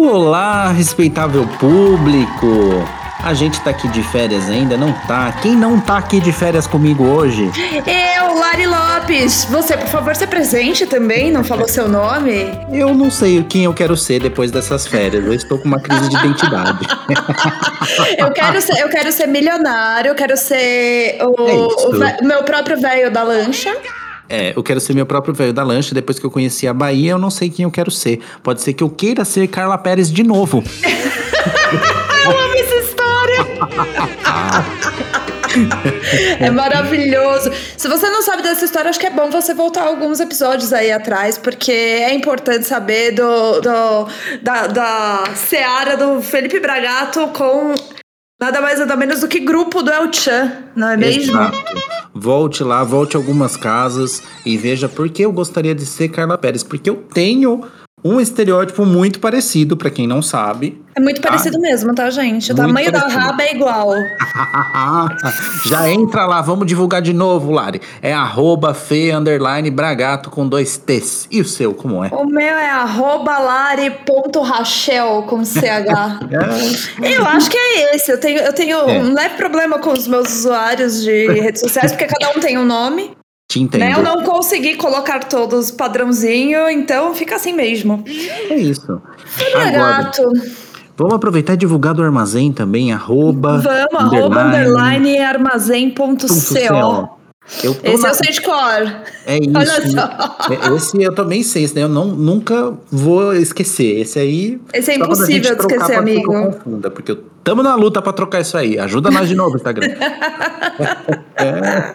Olá, respeitável público! A gente tá aqui de férias ainda, não tá? Quem não tá aqui de férias comigo hoje? Eu, Lari Lopes. Você, por favor, se presente também, não falou seu nome? Eu não sei quem eu quero ser depois dessas férias. Eu estou com uma crise de identidade. eu, quero ser, eu quero ser milionário, eu quero ser o, é o meu próprio velho da lancha. É, eu quero ser meu próprio velho da lancha. Depois que eu conheci a Bahia, eu não sei quem eu quero ser. Pode ser que eu queira ser Carla Pérez de novo. eu amo essa história. é maravilhoso. Se você não sabe dessa história, acho que é bom você voltar alguns episódios aí atrás, porque é importante saber do, do da, da seara do Felipe Bragato com Nada mais nada menos do que grupo do El Chan, não é mesmo? Exato. Volte lá, volte algumas casas e veja por que eu gostaria de ser Carla Pérez. Porque eu tenho um estereótipo muito parecido, para quem não sabe. É muito tá? parecido mesmo, tá, gente? O muito tamanho parecido. da raba é igual. Já entra lá, vamos divulgar de novo, Lari. É arroba fe, underline, bragato com dois T's. E o seu, como é? O meu é arroba lari.rachel com CH. é. Eu acho que é esse. Eu tenho, eu tenho é. um leve problema com os meus usuários de redes sociais, porque cada um tem um nome. Te entendo. Né? Eu não consegui colocar todos padrãozinho, então fica assim mesmo. É isso. Agora, gato. Vamos aproveitar e divulgar do armazém também, arroba. Vamos, arroba underline armazém.co. Eu esse na... é o Sandcore. É isso. Olha só. É, esse eu também sei, esse daí eu não, nunca vou esquecer. Esse aí. Esse é impossível de esquecer, amigo. Confunda, porque estamos na luta para trocar isso aí. Ajuda nós de novo, Instagram. é.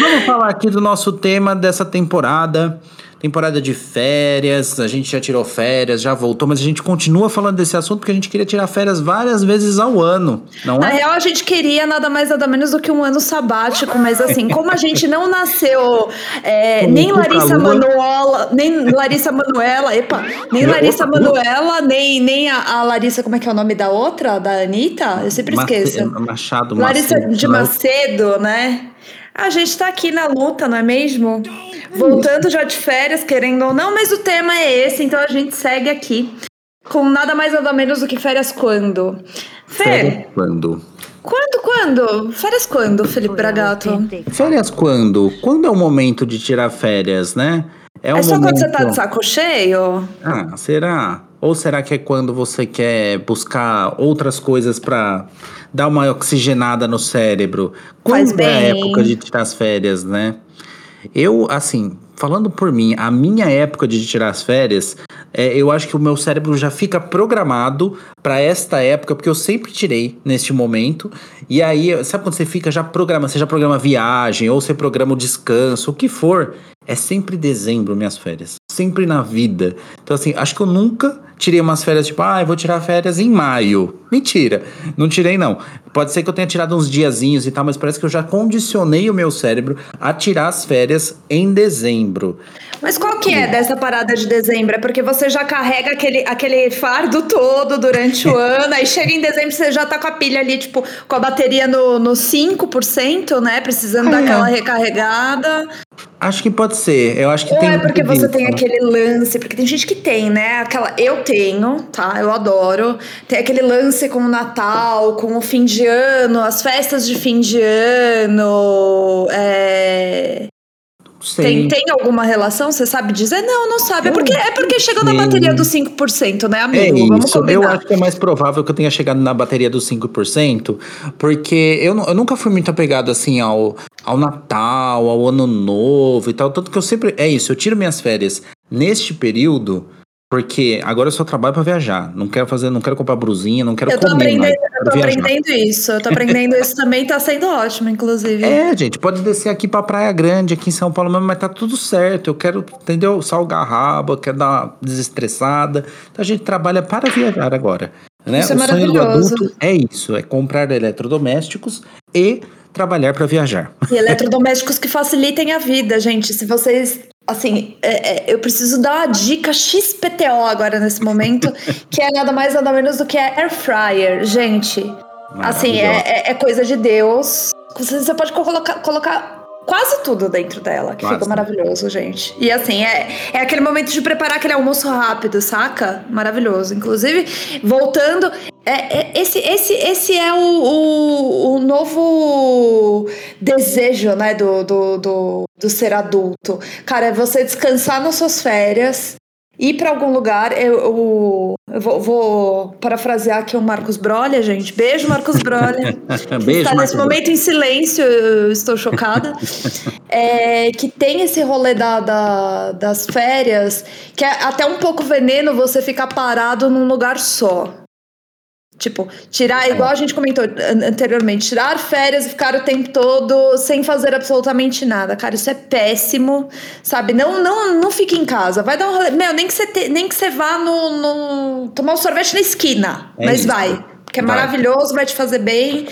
Vamos falar aqui do nosso tema dessa temporada temporada de férias, a gente já tirou férias, já voltou, mas a gente continua falando desse assunto porque a gente queria tirar férias várias vezes ao ano, não é? Na real, a gente queria nada mais, nada menos do que um ano sabático, mas assim, como a gente não nasceu é, nem Larissa Manoela, nem Larissa Manuela, epa, nem Larissa Manuela, nem, nem a, a, Larissa, como é que é o nome da outra? Da Anitta? Eu sempre esqueço. Machado Larissa Macedo, de Macedo, né? A gente tá aqui na luta, não é mesmo? Voltando já de férias, querendo ou não, mas o tema é esse, então a gente segue aqui. Com nada mais nada menos do que férias quando? Fê, férias quando? Quando, quando? Férias quando, Felipe Bragato? Férias quando? Quando é o momento de tirar férias, né? É, um é só momento... quando você tá de saco cheio? Ah, será? Ou será que é quando você quer buscar outras coisas para dar uma oxigenada no cérebro? Quando é a época de tirar as férias, né? Eu, assim, falando por mim, a minha época de tirar as férias, é, eu acho que o meu cérebro já fica programado para esta época, porque eu sempre tirei neste momento. E aí, sabe quando você fica já programa, você já programa viagem, ou você programa o descanso, o que for, é sempre dezembro minhas férias. Sempre na vida. Então, assim, acho que eu nunca tirei umas férias tipo, ah, eu vou tirar férias em maio. Mentira, não tirei não. Pode ser que eu tenha tirado uns diazinhos e tal, mas parece que eu já condicionei o meu cérebro a tirar as férias em dezembro. Mas qual que é dessa parada de dezembro? É porque você já carrega aquele, aquele fardo todo durante o ano, aí chega em dezembro você já tá com a pilha ali, tipo, com a bateria no, no 5%, né? Precisando é. dar aquela recarregada. Acho que pode ser. Eu acho que Ou tem. é porque você tem aquele lance, porque tem gente que tem, né? Aquela. Eu tenho, tá? Eu adoro. Tem aquele lance com o Natal, com o fim de ano, as festas de fim de ano. É... Tem, tem alguma relação? Você sabe dizer? Não, não sabe. É porque, é porque chegou na bateria dos 5%, né, amigo? É Vamos isso. Eu acho que é mais provável que eu tenha chegado na bateria dos 5%, porque eu, eu nunca fui muito apegado assim ao, ao Natal, ao Ano Novo e tal. Tanto que eu sempre. É isso, eu tiro minhas férias neste período porque agora eu só trabalho para viajar. Não quero fazer, não quero comprar brusinha, não quero eu tô comer mais. Eu tô viajar. aprendendo isso. Eu tô aprendendo isso também, tá sendo ótimo, inclusive. É, gente, pode descer aqui pra Praia Grande, aqui em São Paulo mesmo, mas tá tudo certo. Eu quero, entendeu? Salgar a raba, quero dar uma desestressada. Então a gente trabalha para viajar agora. Né? Isso é o é sonho do adulto é isso, é comprar eletrodomésticos e trabalhar para viajar. E eletrodomésticos que facilitem a vida, gente. Se vocês assim, é, é, eu preciso dar uma dica XPTO agora nesse momento, que é nada mais nada menos do que a Air Fryer, gente. Assim, é, é, é, coisa de Deus. Você, você pode colocar, colocar quase tudo dentro dela, que quase. fica maravilhoso, gente. E assim, é, é aquele momento de preparar aquele almoço rápido, saca? Maravilhoso. Inclusive, voltando, é, é, esse, esse, esse é o, o, o, novo desejo, né, do, do, do, do ser adulto. Cara, é você descansar nas suas férias, ir para algum lugar. Eu, eu, eu vou, vou, parafrasear aqui o Marcos Brolha, gente. Beijo, Marcos Brolha. Beijo, está nesse momento em silêncio, eu estou chocada. é, que tem esse rolê da, da, das férias, que é até um pouco veneno você ficar parado num lugar só. Tipo, tirar, igual a gente comentou anteriormente, tirar férias e ficar o tempo todo sem fazer absolutamente nada. Cara, isso é péssimo, sabe? Não não, não fique em casa. Vai dar um rolê. Meu, nem que você, te, nem que você vá no, no, tomar um sorvete na esquina. É mas isso. vai. Porque é vai. maravilhoso, vai te fazer bem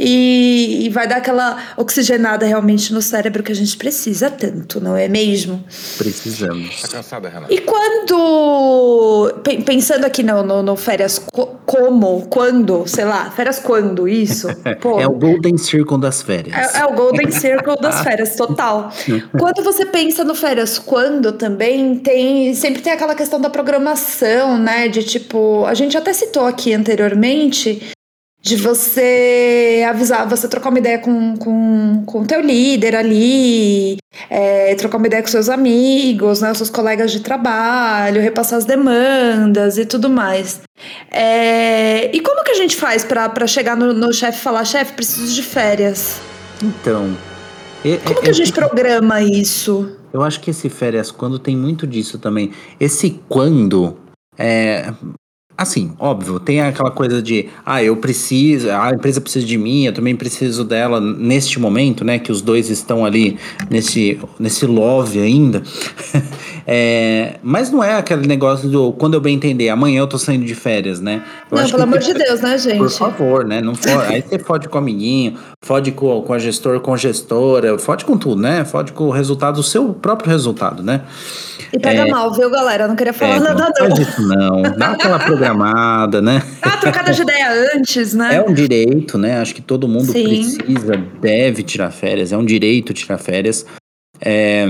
e, e, vai dar aquela oxigenada realmente no cérebro que a gente precisa tanto, não é mesmo? Precisamos. Tá cansada, Renata? E quando. Pensando aqui no, no, no férias como, quando, sei lá, férias quando, isso? Pô, é o Golden Circle das férias. É, é o Golden Circle das férias, total. quando você pensa no férias quando também, tem. Sempre tem aquela questão da programação, né? De tipo, a gente até citou aqui anteriormente de você avisar, você trocar uma ideia com, com, com o teu líder ali, é, trocar uma ideia com seus amigos, né, seus colegas de trabalho, repassar as demandas e tudo mais. É, e como que a gente faz para chegar no, no chefe e falar, chefe, preciso de férias? Então... É, como que a gente programa isso? Eu acho que esse férias quando tem muito disso também. Esse quando é, Assim, óbvio, tem aquela coisa de, ah, eu preciso, a empresa precisa de mim, eu também preciso dela neste momento, né? Que os dois estão ali nesse, nesse love ainda. é, mas não é aquele negócio do, quando eu bem entender, amanhã eu tô saindo de férias, né? Eu não, pelo amor de Deus, né, gente? Por favor, né? Não for, aí você fode com o amiguinho, fode com, com a gestor, com a gestora, fode com tudo, né? Fode com o resultado, o seu próprio resultado, né? E pega é, mal, viu, galera? Eu não queria falar é, nada, não. Isso, não. Dá aquela programada, né? Uma trocada de ideia antes, né? É um direito, né? Acho que todo mundo Sim. precisa, deve tirar férias. É um direito tirar férias. É,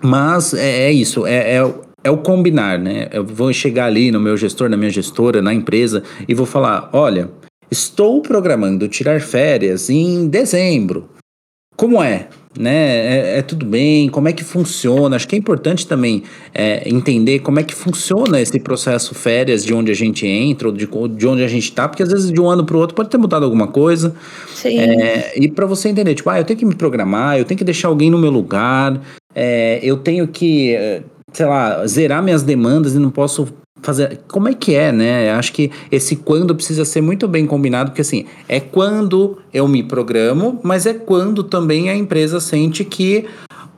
mas é, é isso, é, é, é, o combinar, né? Eu vou chegar ali no meu gestor, na minha gestora, na empresa e vou falar: olha, estou programando tirar férias em dezembro. Como é? né? É, é, tudo bem, como é que funciona? Acho que é importante também é, entender como é que funciona esse processo férias, de onde a gente entra, ou de, de onde a gente está, porque às vezes de um ano para o outro pode ter mudado alguma coisa. Sim. É, e para você entender, tipo, ah, eu tenho que me programar, eu tenho que deixar alguém no meu lugar, é, eu tenho que, sei lá, zerar minhas demandas e não posso fazer. Como é que é, né? Acho que esse quando precisa ser muito bem combinado, porque assim, é quando eu me programo, mas é quando também a empresa sente que.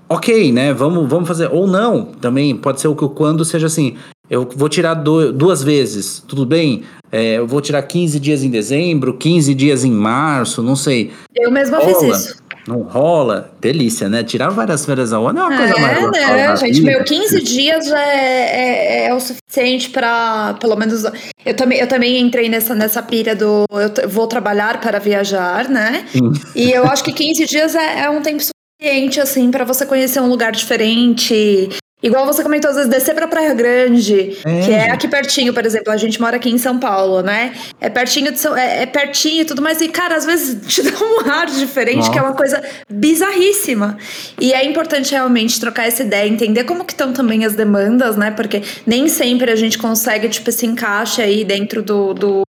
Ok, né? Vamos, vamos fazer. Ou não, também pode ser o que o quando seja assim. Eu vou tirar do, duas vezes, tudo bem? É, eu vou tirar 15 dias em dezembro, 15 dias em março, não sei. Eu mesma Rola. fiz isso. Não rola. Delícia, né? Tirar várias férias ao ano é uma coisa é, mais né, gente? Meu, 15 dias é, é, é o suficiente para, pelo menos. Eu também, eu também entrei nessa, nessa pira do eu vou trabalhar para viajar, né? Sim. E eu acho que 15 dias é, é um tempo suficiente, assim, para você conhecer um lugar diferente, Igual você comentou, às vezes, descer pra Praia Grande, é. que é aqui pertinho, por exemplo. A gente mora aqui em São Paulo, né? É pertinho de São, é, é pertinho e tudo mais. E, cara, às vezes te dá um ar diferente, Nossa. que é uma coisa bizarríssima. E é importante realmente trocar essa ideia, entender como que estão também as demandas, né? Porque nem sempre a gente consegue, tipo, esse encaixe aí dentro do, do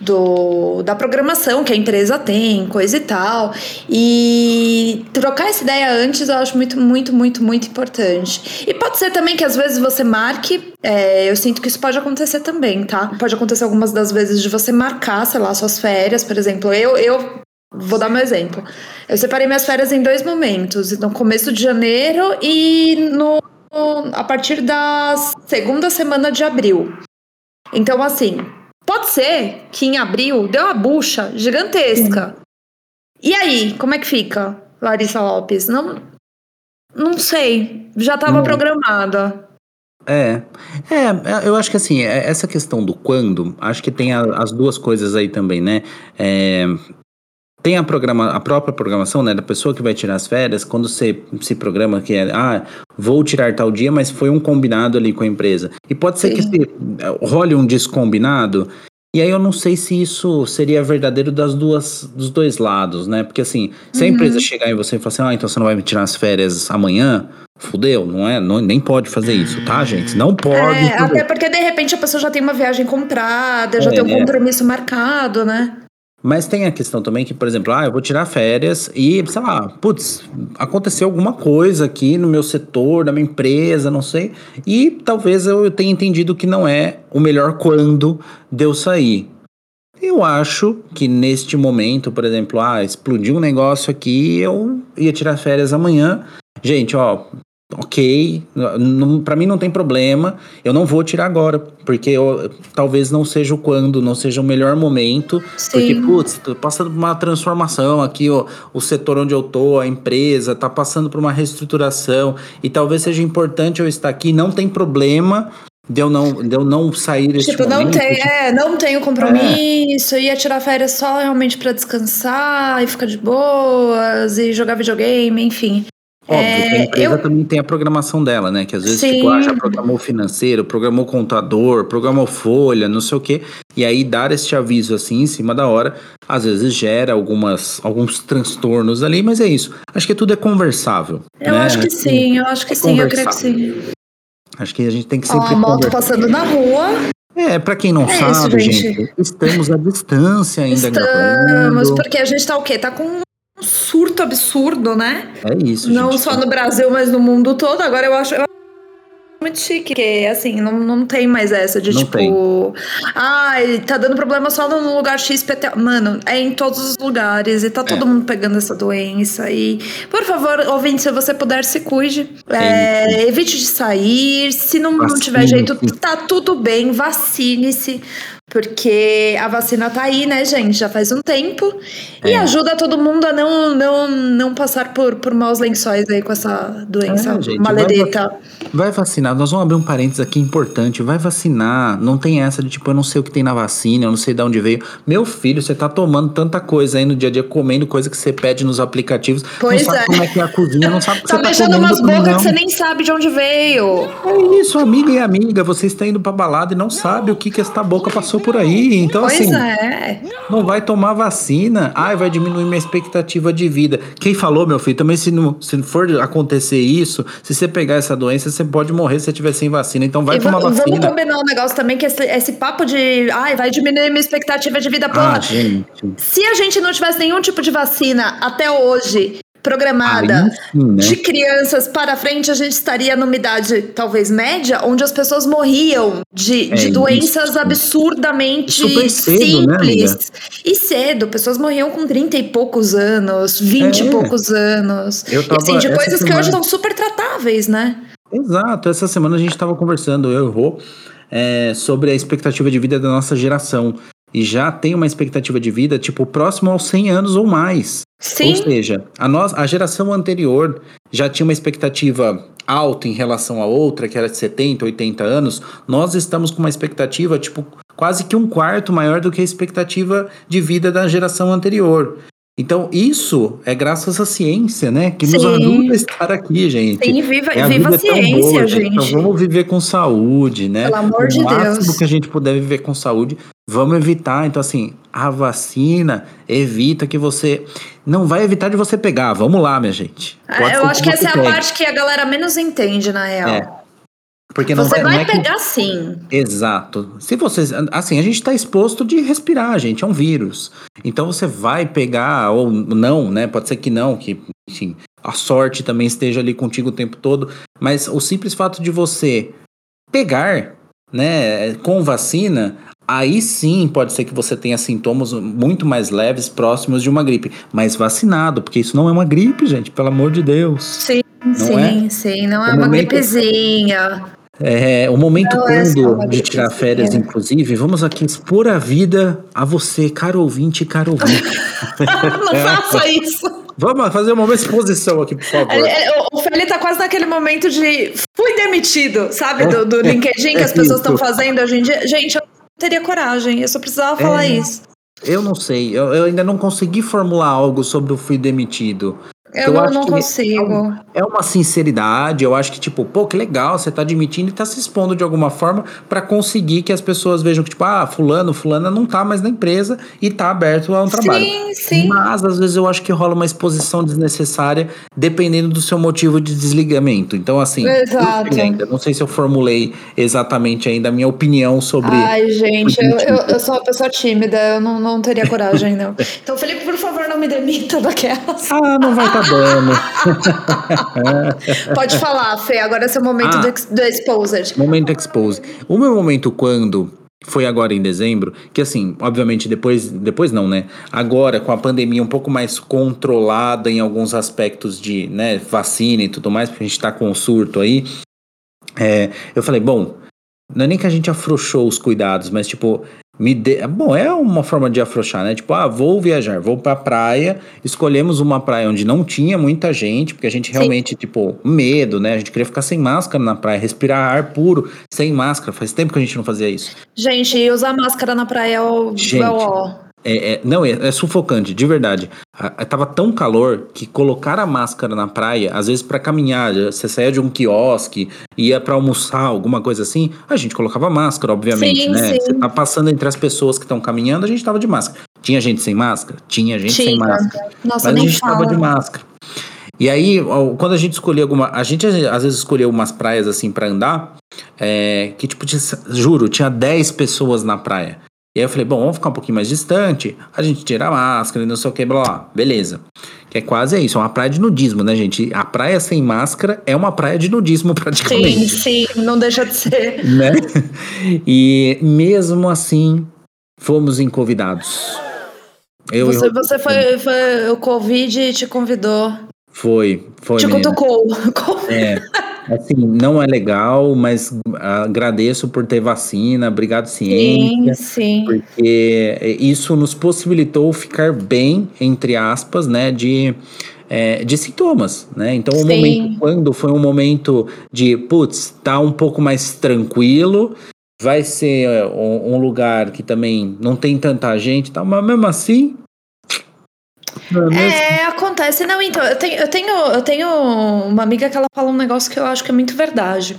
do, da programação que a empresa tem, coisa e tal. E trocar essa ideia antes eu acho muito, muito, muito, muito importante. E pode ser também que às vezes você marque, é, eu sinto que isso pode acontecer também, tá? Pode acontecer algumas das vezes de você marcar, sei lá, suas férias, por exemplo. Eu, eu vou dar meu exemplo. Eu separei minhas férias em dois momentos, no começo de janeiro e no a partir da segunda semana de abril. Então, assim, Pode ser que em abril deu uma bucha gigantesca. E aí, como é que fica, Larissa Lopes? Não, não sei. Já estava programada. É, é, eu acho que assim, é, essa questão do quando, acho que tem a, as duas coisas aí também, né? É, tem a, programa, a própria programação, né, da pessoa que vai tirar as férias, quando você se programa que é, ah, vou tirar tal dia, mas foi um combinado ali com a empresa. E pode ser Sim. que se, role um descombinado, e aí eu não sei se isso seria verdadeiro das duas, dos dois lados, né? Porque assim, se a uhum. empresa chegar em você e falar assim, ah, então você não vai me tirar as férias amanhã, fudeu, não é? Não, nem pode fazer isso, tá, gente? Não pode. É, até porque de repente a pessoa já tem uma viagem comprada, já é, tem um compromisso marcado, né? Mas tem a questão também que, por exemplo, ah, eu vou tirar férias e, sei lá, putz, aconteceu alguma coisa aqui no meu setor, na minha empresa, não sei. E talvez eu tenha entendido que não é o melhor quando de eu sair. Eu acho que neste momento, por exemplo, ah, explodiu um negócio aqui, eu ia tirar férias amanhã. Gente, ó, ok, para mim não tem problema, eu não vou tirar agora, porque eu, talvez não seja o quando, não seja o melhor momento, Sim. porque, putz, tô passando por uma transformação aqui, ó, o setor onde eu tô, a empresa, tá passando por uma reestruturação, e talvez seja importante eu estar aqui, não tem problema, de eu não, de eu não sair desse Tipo, não tem, é, não tenho compromisso, é. ia tirar férias só realmente para descansar e ficar de boas e jogar videogame, enfim. Óbvio é, que a empresa eu... também tem a programação dela, né? Que às vezes, Sim. tipo, ah, já programou financeiro, programou contador, programou folha, não sei o quê. E aí dar este aviso assim em cima da hora, às vezes gera algumas, alguns transtornos ali, mas é isso. Acho que tudo é conversável. Eu né? acho que sim, eu acho que é sim, eu creio que sim. Acho que a gente tem que sempre. Ó, a moto passando na rua. É, para quem não é sabe, isso, gente. gente. estamos à distância ainda estamos, gravando. porque a gente tá o quê? Tá com surto absurdo, né? É isso. Não gente. só no Brasil, mas no mundo todo. Agora eu acho. Eu muito chique, porque assim, não, não tem mais essa de não tipo. Tem. Ai, tá dando problema só no lugar XPT. Mano, é em todos os lugares e tá é. todo mundo pegando essa doença. E, por favor, ouvinte, se você puder, se cuide. É, evite de sair. Se não, não tiver jeito, tá tudo bem, vacine-se. Porque a vacina tá aí, né, gente? Já faz um tempo. É. E ajuda todo mundo a não, não, não passar por, por maus lençóis aí com essa doença é, gente, maledeta. Vai, vai, vacinar. Nós vamos abrir um parênteses aqui importante. Vai vacinar. Não tem essa de tipo, eu não sei o que tem na vacina, eu não sei de onde veio. Meu filho, você tá tomando tanta coisa aí no dia a dia, comendo coisa que você pede nos aplicativos. Pois não sabe é. como é que é a cozinha, não sabe o que tá você tá beijando umas bocas que você nem sabe de onde veio. É isso, amiga e amiga. Você está indo pra balada e não sabe o que que esta boca passou passou por aí. Então, pois assim, é. não vai tomar vacina. Ai, vai diminuir minha expectativa de vida. Quem falou, meu filho, também se não se for acontecer isso, se você pegar essa doença, você pode morrer se você tiver sem vacina. Então vai e tomar vacina. Vamos combinar um negócio também, que esse, esse papo de ai, vai diminuir minha expectativa de vida. Porra, ah, se a gente não tivesse nenhum tipo de vacina até hoje programada sim, né? de crianças para frente, a gente estaria numa idade talvez média, onde as pessoas morriam de, é de doenças isso. absurdamente cedo, né, simples. Né, e cedo, pessoas morriam com 30 e poucos anos, 20 é. e poucos anos. Eu tava, e assim, de coisas semana... que hoje são super tratáveis, né? Exato, essa semana a gente estava conversando, eu e o Rô, é, sobre a expectativa de vida da nossa geração e já tem uma expectativa de vida, tipo, próximo aos 100 anos ou mais. Sim. Ou seja, a, nós, a geração anterior já tinha uma expectativa alta em relação à outra, que era de 70, 80 anos. Nós estamos com uma expectativa, tipo, quase que um quarto maior do que a expectativa de vida da geração anterior. Então, isso é graças à ciência, né? Que Sim. nos ajuda a estar aqui, gente. Sim, viva, é, a viva a ciência, boa, gente. Então, vamos viver com saúde, né? Pelo amor o de Deus. O máximo que a gente puder viver com saúde, vamos evitar. Então, assim, a vacina evita que você. Não vai evitar de você pegar. Vamos lá, minha gente. Pode Eu acho que essa é a parte que a galera menos entende, na real. É. Porque não você vai, vai não é pegar que... sim. Exato. Se você, assim, a gente está exposto de respirar, gente, é um vírus. Então você vai pegar ou não, né? Pode ser que não, que, enfim, a sorte também esteja ali contigo o tempo todo. Mas o simples fato de você pegar, né, com vacina, aí sim pode ser que você tenha sintomas muito mais leves, próximos de uma gripe. Mas vacinado, porque isso não é uma gripe, gente, pelo amor de Deus. Sim. Não sim, é? sim, não é o uma momento... gripezinha. É, o momento não é quando é de tirar férias, inclusive, vamos aqui expor a vida a você, caro ouvinte e caro ouvinte. não faça isso. Vamos fazer uma exposição aqui, por favor. É, é, o Felipe tá quase naquele momento de fui demitido, sabe? Do, do LinkedIn que as pessoas estão fazendo hoje em dia. Gente, eu não teria coragem, eu só precisava falar isso. Eu não sei, eu, eu ainda não consegui formular algo sobre o fui demitido. Eu, eu não, não consigo. É, é uma sinceridade, eu acho que, tipo, pô, que legal, você tá admitindo e tá se expondo de alguma forma para conseguir que as pessoas vejam que, tipo, ah, fulano, fulana não tá mais na empresa e tá aberto a um trabalho. Sim, sim. Mas, às vezes, eu acho que rola uma exposição desnecessária dependendo do seu motivo de desligamento. Então, assim, Exato. Eu não sei se eu formulei exatamente ainda a minha opinião sobre. Ai, gente, eu, eu, eu, sou uma pessoa tímida, eu não, não teria coragem, não. Então, Felipe, por favor, não me demita daquelas. Ah, não vai estar Pode falar, Fê, agora é seu momento ah, do, do Exposed. Momento Exposed. O meu momento quando foi agora em dezembro, que assim, obviamente depois, depois não, né? Agora com a pandemia um pouco mais controlada em alguns aspectos de, né, vacina e tudo mais, porque a gente tá com um surto aí. É, eu falei, bom, não é nem que a gente afrouxou os cuidados, mas tipo, me de... Bom, é uma forma de afrouxar, né? Tipo, ah, vou viajar, vou pra praia. Escolhemos uma praia onde não tinha muita gente, porque a gente realmente, Sim. tipo, medo, né? A gente queria ficar sem máscara na praia, respirar ar puro, sem máscara. Faz tempo que a gente não fazia isso. Gente, e usar máscara na praia é o. Gente, é o... É, é, não, é, é, sufocante, de verdade. tava tão calor que colocar a máscara na praia, às vezes para caminhar, você saía de um quiosque, ia para almoçar, alguma coisa assim, a gente colocava máscara, obviamente, sim, né? Sim. Você tá passando entre as pessoas que estão caminhando, a gente tava de máscara. Tinha gente sem máscara? Tinha gente Tinha. sem máscara. Nossa, mas a gente fala. tava de máscara. E aí, quando a gente escolhia alguma. A gente às vezes escolheu umas praias assim para andar, é, que tipo, tinha, juro, tinha 10 pessoas na praia. E aí eu falei, bom, vamos ficar um pouquinho mais distante, a gente tira a máscara e não sei o que, blá blá. Beleza. Que é quase isso, é uma praia de nudismo, né, gente? A praia sem máscara é uma praia de nudismo praticamente. Sim, sim, não deixa de ser. Né? E mesmo assim, fomos convidados. Eu, você, eu, você foi, foi, o Covid te convidou. Foi, foi. Te cutucou. É. Assim, não é legal, mas agradeço por ter vacina, obrigado ciência. Sim, sim. Porque isso nos possibilitou ficar bem, entre aspas, né, de, é, de sintomas, né? Então, o momento quando foi um momento de, putz, tá um pouco mais tranquilo, vai ser é, um, um lugar que também não tem tanta gente, tá? mas mesmo assim, é, é, acontece. Não, então, eu tenho, eu, tenho, eu tenho uma amiga que ela fala um negócio que eu acho que é muito verdade.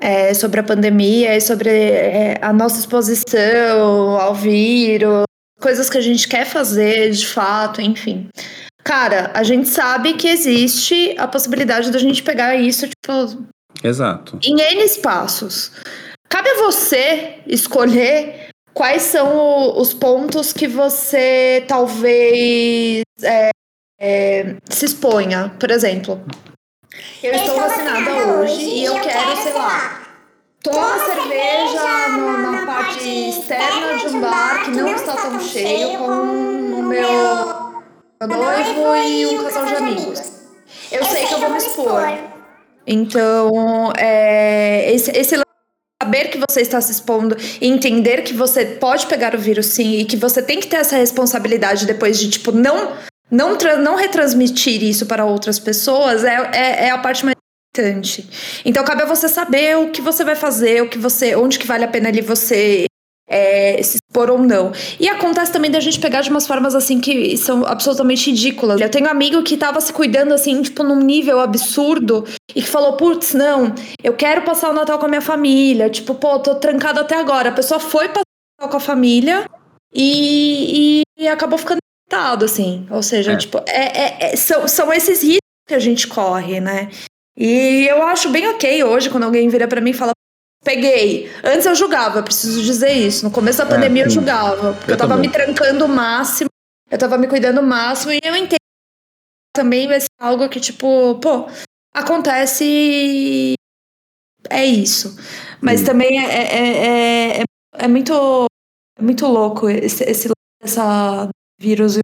É, sobre a pandemia, sobre é, a nossa exposição ao vírus, coisas que a gente quer fazer de fato, enfim. Cara, a gente sabe que existe a possibilidade da gente pegar isso, tipo. Exato. Em N espaços. Cabe a você escolher quais são os pontos que você talvez é, é, se exponha. Por exemplo, eu, eu estou vacinada hoje e eu, quero, sei lá, tomar cerveja no, na parte externa de um bar que não está tão cheio com o meu noivo e um casal de amigos. Eu sei que eu vou me expor. Então, é, esse, esse saber que você está se expondo e entender que você pode pegar o vírus sim e que você tem que ter essa responsabilidade depois de, tipo, não não, não retransmitir isso para outras pessoas é, é, é a parte mais importante. Então cabe a você saber o que você vai fazer, o que você, onde que vale a pena ali você é, se expor ou não. E acontece também da gente pegar de umas formas assim que são absolutamente ridículas. Eu tenho um amigo que tava se cuidando assim, tipo, num nível absurdo e que falou: putz, não, eu quero passar o Natal com a minha família. Tipo, pô, tô trancado até agora. A pessoa foi passar o Natal com a família e, e, e acabou ficando irritado, assim. Ou seja, é. tipo, é, é, é, são, são esses riscos que a gente corre, né? E eu acho bem ok hoje quando alguém vira para mim e fala: Peguei. Antes eu julgava, preciso dizer isso. No começo da é, pandemia é, eu julgava. Porque eu, eu tava também. me trancando o máximo, eu tava me cuidando o máximo, e eu entendo também vai ser algo que, tipo, pô, acontece e é isso. Mas hum. também é, é, é, é, muito, é muito louco esse, esse essa vírus.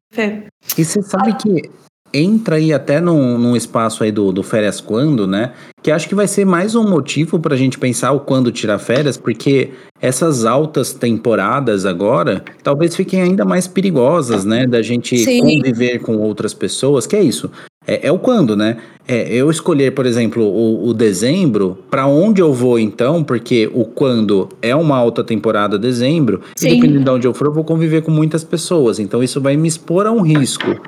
E você sabe que entra aí até num, num espaço aí do, do férias quando, né? Que acho que vai ser mais um motivo para a gente pensar o quando tirar férias, porque essas altas temporadas agora talvez fiquem ainda mais perigosas, né? Da gente Sim. conviver com outras pessoas, que é isso. É, é o quando, né? É, eu escolher, por exemplo, o, o dezembro, para onde eu vou então, porque o quando é uma alta temporada dezembro, Sim. e dependendo de onde eu for, eu vou conviver com muitas pessoas. Então isso vai me expor a um risco.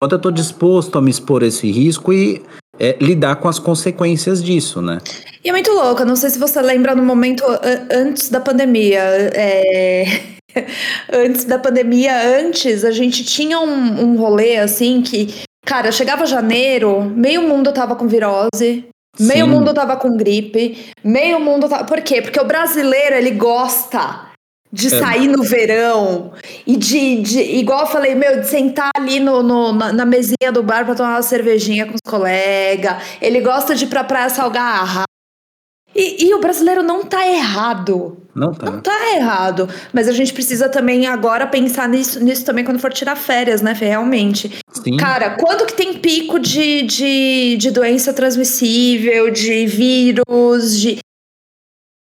Quando eu estou disposto a me expor a esse risco e é, lidar com as consequências disso, né? E é muito louco, não sei se você lembra no momento antes da pandemia. É... antes da pandemia, antes, a gente tinha um, um rolê assim que Cara, chegava janeiro, meio mundo tava com virose, Sim. meio mundo tava com gripe, meio mundo tava. Por quê? Porque o brasileiro, ele gosta de é. sair no verão e de, de, igual eu falei, meu, de sentar ali no, no na, na, mesinha do bar pra tomar uma cervejinha com os colegas. Ele gosta de ir pra praia salgar e, e, o brasileiro não tá errado. Não tá. Não tá errado. Mas a gente precisa também agora pensar nisso, nisso também quando for tirar férias, né, Fê? Realmente. Sim. Cara, quando que tem pico de, de, de doença transmissível, de vírus, de.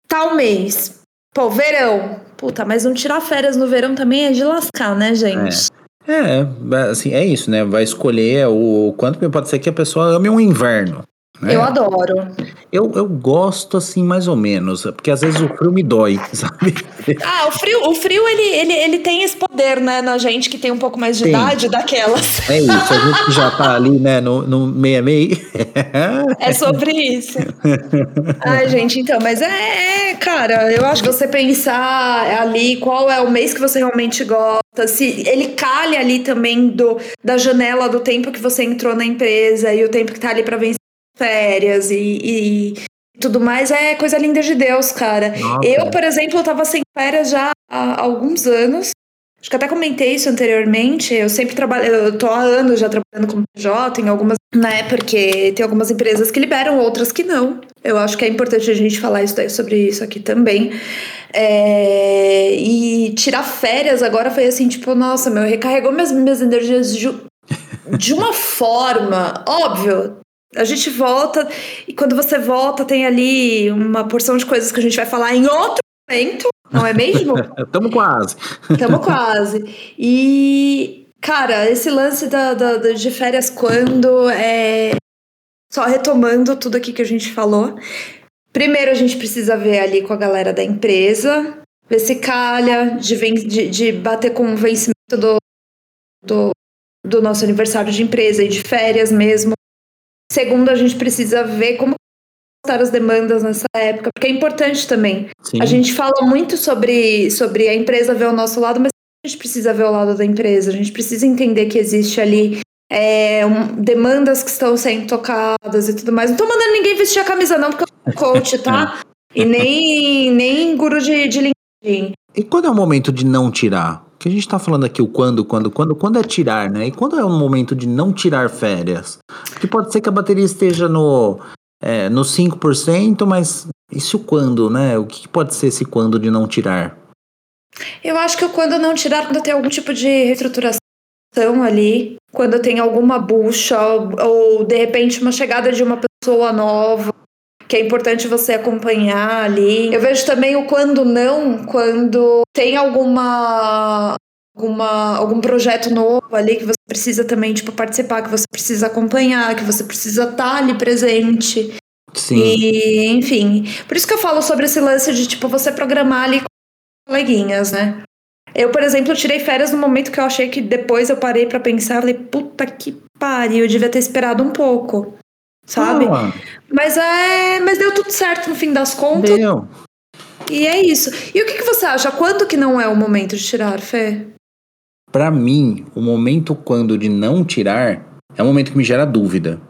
Tal mês. Pô, verão. Puta, mas não tirar férias no verão também é de lascar, né, gente? É. É, assim, é isso, né? Vai escolher o quanto pode ser que a pessoa ame um inverno. Né? Eu adoro. Eu, eu gosto assim, mais ou menos, porque às vezes o frio me dói, sabe? Ah, o frio, o frio ele, ele, ele tem esse poder, né, na gente que tem um pouco mais de tem. idade daquelas. É isso, a gente que já tá ali, né, no, no meia-meia. É sobre isso. Ai, gente, então, mas é, é, cara, eu acho que você pensar ali qual é o mês que você realmente gosta, se ele calha ali também do, da janela do tempo que você entrou na empresa e o tempo que tá ali para vencer férias e, e, tudo mais é coisa linda de Deus, cara. Nossa. Eu, por exemplo, eu tava sem férias já há alguns anos. Acho que até comentei isso anteriormente. Eu sempre trabalho, eu tô há anos já trabalhando com PJ em algumas, né? Porque tem algumas empresas que liberam, outras que não. Eu acho que é importante a gente falar isso daí, sobre isso aqui também. É, e tirar férias agora foi assim, tipo, nossa, meu, recarregou minhas, minhas energias de, de uma forma. Óbvio, a gente volta e quando você volta tem ali uma porção de coisas que a gente vai falar em outro momento, não é mesmo? Tamo quase. Tamo quase. E, cara, esse lance da, da, de férias quando é. Só retomando tudo aqui que a gente falou. Primeiro a gente precisa ver ali com a galera da empresa, ver se calha de, de, de bater com o vencimento do, do, do nosso aniversário de empresa e de férias mesmo. Segundo, a gente precisa ver como estar as demandas nessa época, porque é importante também. Sim. A gente fala muito sobre, sobre a empresa ver o nosso lado, mas a gente precisa ver o lado da empresa, a gente precisa entender que existe ali é, um, demandas que estão sendo tocadas e tudo mais. Não tô mandando ninguém vestir a camisa, não, porque eu sou coach, tá? e nem, nem guru de, de LinkedIn. E quando é o momento de não tirar? Que a gente está falando aqui o quando, quando, quando, quando é tirar, né? E quando é o momento de não tirar férias? Porque pode ser que a bateria esteja no, é, no 5%, mas isso quando, né? O que pode ser esse quando de não tirar? Eu acho que o quando não tirar, quando tem algum tipo de reestruturação ali, quando tem alguma bucha, ou, ou de repente uma chegada de uma pessoa nova, que é importante você acompanhar ali. Eu vejo também o quando não, quando tem alguma alguma, algum projeto novo ali que você precisa também tipo participar, que você precisa acompanhar, que você precisa estar tá ali presente. Sim. E, enfim, por isso que eu falo sobre esse lance de tipo você programar ali com coleguinhas, né? Eu, por exemplo, tirei férias no momento que eu achei que depois eu parei para pensar, falei, puta que pariu, eu devia ter esperado um pouco sabe? Ah. Mas é, mas deu tudo certo no fim das contas. Deu. E é isso. E o que, que você acha? Quando que não é o momento de tirar, Fê? Para mim, o momento quando de não tirar é o momento que me gera dúvida.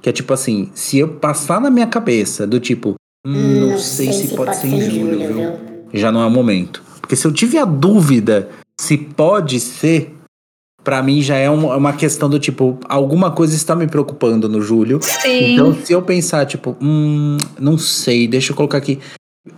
Que é tipo assim, se eu passar na minha cabeça do tipo, hum, não, não sei, sei, se, se pode, pode, ser em julho, julho viu? Já não é o momento. Porque se eu tiver a dúvida se pode ser, para mim já é uma questão do tipo, alguma coisa está me preocupando no julho. Sim. Então, se eu pensar, tipo, hum, não sei, deixa eu colocar aqui.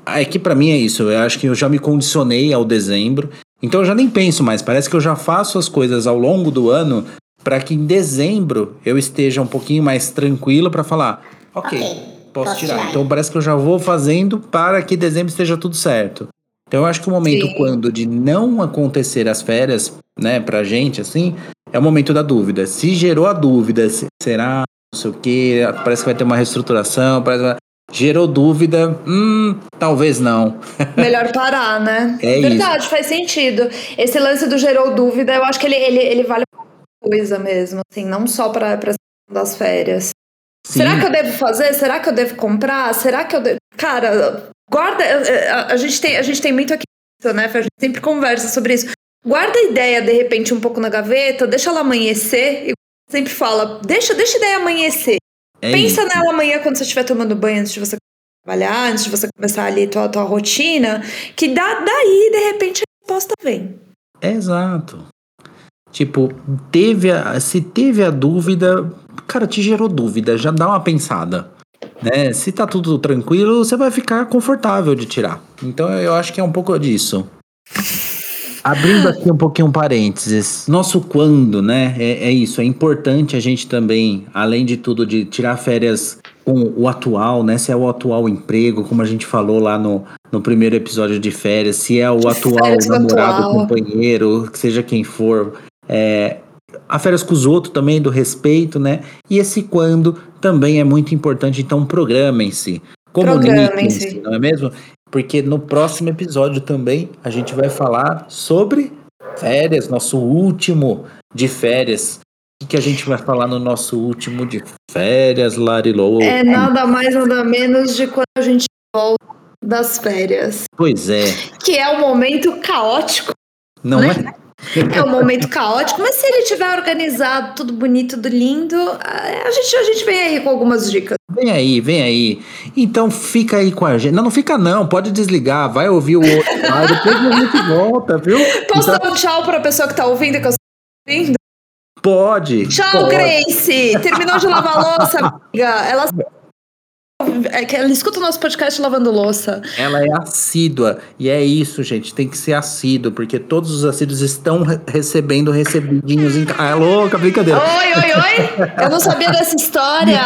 É que para mim é isso, eu acho que eu já me condicionei ao dezembro. Então eu já nem penso mais, parece que eu já faço as coisas ao longo do ano para que em dezembro eu esteja um pouquinho mais tranquilo para falar, ok, okay posso, posso tirar. tirar. Então parece que eu já vou fazendo para que dezembro esteja tudo certo. Então eu acho que o momento Sim. quando de não acontecer as férias, né, pra gente, assim, é o momento da dúvida. Se gerou a dúvida, se, será, não sei o que, parece que vai ter uma reestruturação, parece Gerou dúvida, hum, talvez não. Melhor parar, né? É Verdade, isso. faz sentido. Esse lance do gerou dúvida, eu acho que ele, ele, ele vale coisa mesmo, assim, não só para das férias. Sim. Será que eu devo fazer? Será que eu devo comprar? Será que eu devo. Cara, guarda. A, a, gente, tem, a gente tem muito aqui, né? A gente sempre conversa sobre isso. Guarda a ideia, de repente, um pouco na gaveta, deixa ela amanhecer. E sempre fala, deixa, deixa a ideia amanhecer. É Pensa isso. nela amanhã quando você estiver tomando banho antes de você trabalhar, antes de você começar ali tua, tua rotina, que dá, daí, de repente, a resposta vem. Exato. Tipo, teve a, se teve a dúvida, cara, te gerou dúvida, já dá uma pensada. Né? Se tá tudo tranquilo, você vai ficar confortável de tirar. Então eu acho que é um pouco disso. Abrindo aqui um pouquinho um parênteses, nosso quando, né? É, é, isso, é importante a gente também, além de tudo, de tirar férias com o atual, né? Se é o atual emprego, como a gente falou lá no, no primeiro episódio de férias, se é o atual namorado, atual. companheiro, seja quem for. É, a férias com os outros também, do respeito, né? E esse quando também é muito importante, então programem-se. Comuniquem-se, não é mesmo? porque no próximo episódio também a gente vai falar sobre férias, nosso último de férias. O que a gente vai falar no nosso último de férias, Larilou? É nada mais, nada menos de quando a gente volta das férias. Pois é. Que é um momento caótico. Não né? é? É um momento caótico, mas se ele tiver organizado, tudo bonito, tudo lindo, a gente, a gente vem aí com algumas dicas. Vem aí, vem aí. Então fica aí com a gente. Não, não fica não, pode desligar, vai ouvir o outro. Depois a gente volta, viu? Posso então... dar um tchau pra pessoa que tá ouvindo, que eu estou ouvindo? Pode. Tchau, pode. Grace! Terminou de lavar a louça, amiga. Ela ela escuta o nosso podcast lavando louça. Ela é assídua. E é isso, gente. Tem que ser assíduo, porque todos os assíduos estão re recebendo recebidinhos em casa. Ah, é louca, brincadeira. Oi, oi, oi! Eu não sabia dessa história.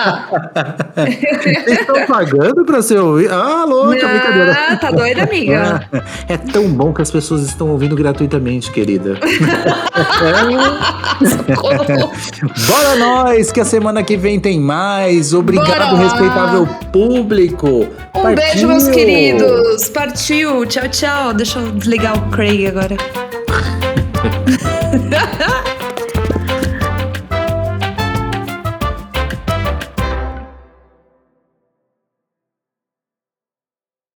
Vocês estão pagando pra ser ouvido? Ah, louca, não, brincadeira. Ah, tá doida, amiga. É tão bom que as pessoas estão ouvindo gratuitamente, querida. Bora nós, que a semana que vem tem mais. Obrigado, respeitável público. Um Partiu. beijo, meus queridos. Partiu. Tchau, tchau. Deixa eu desligar o Craig agora.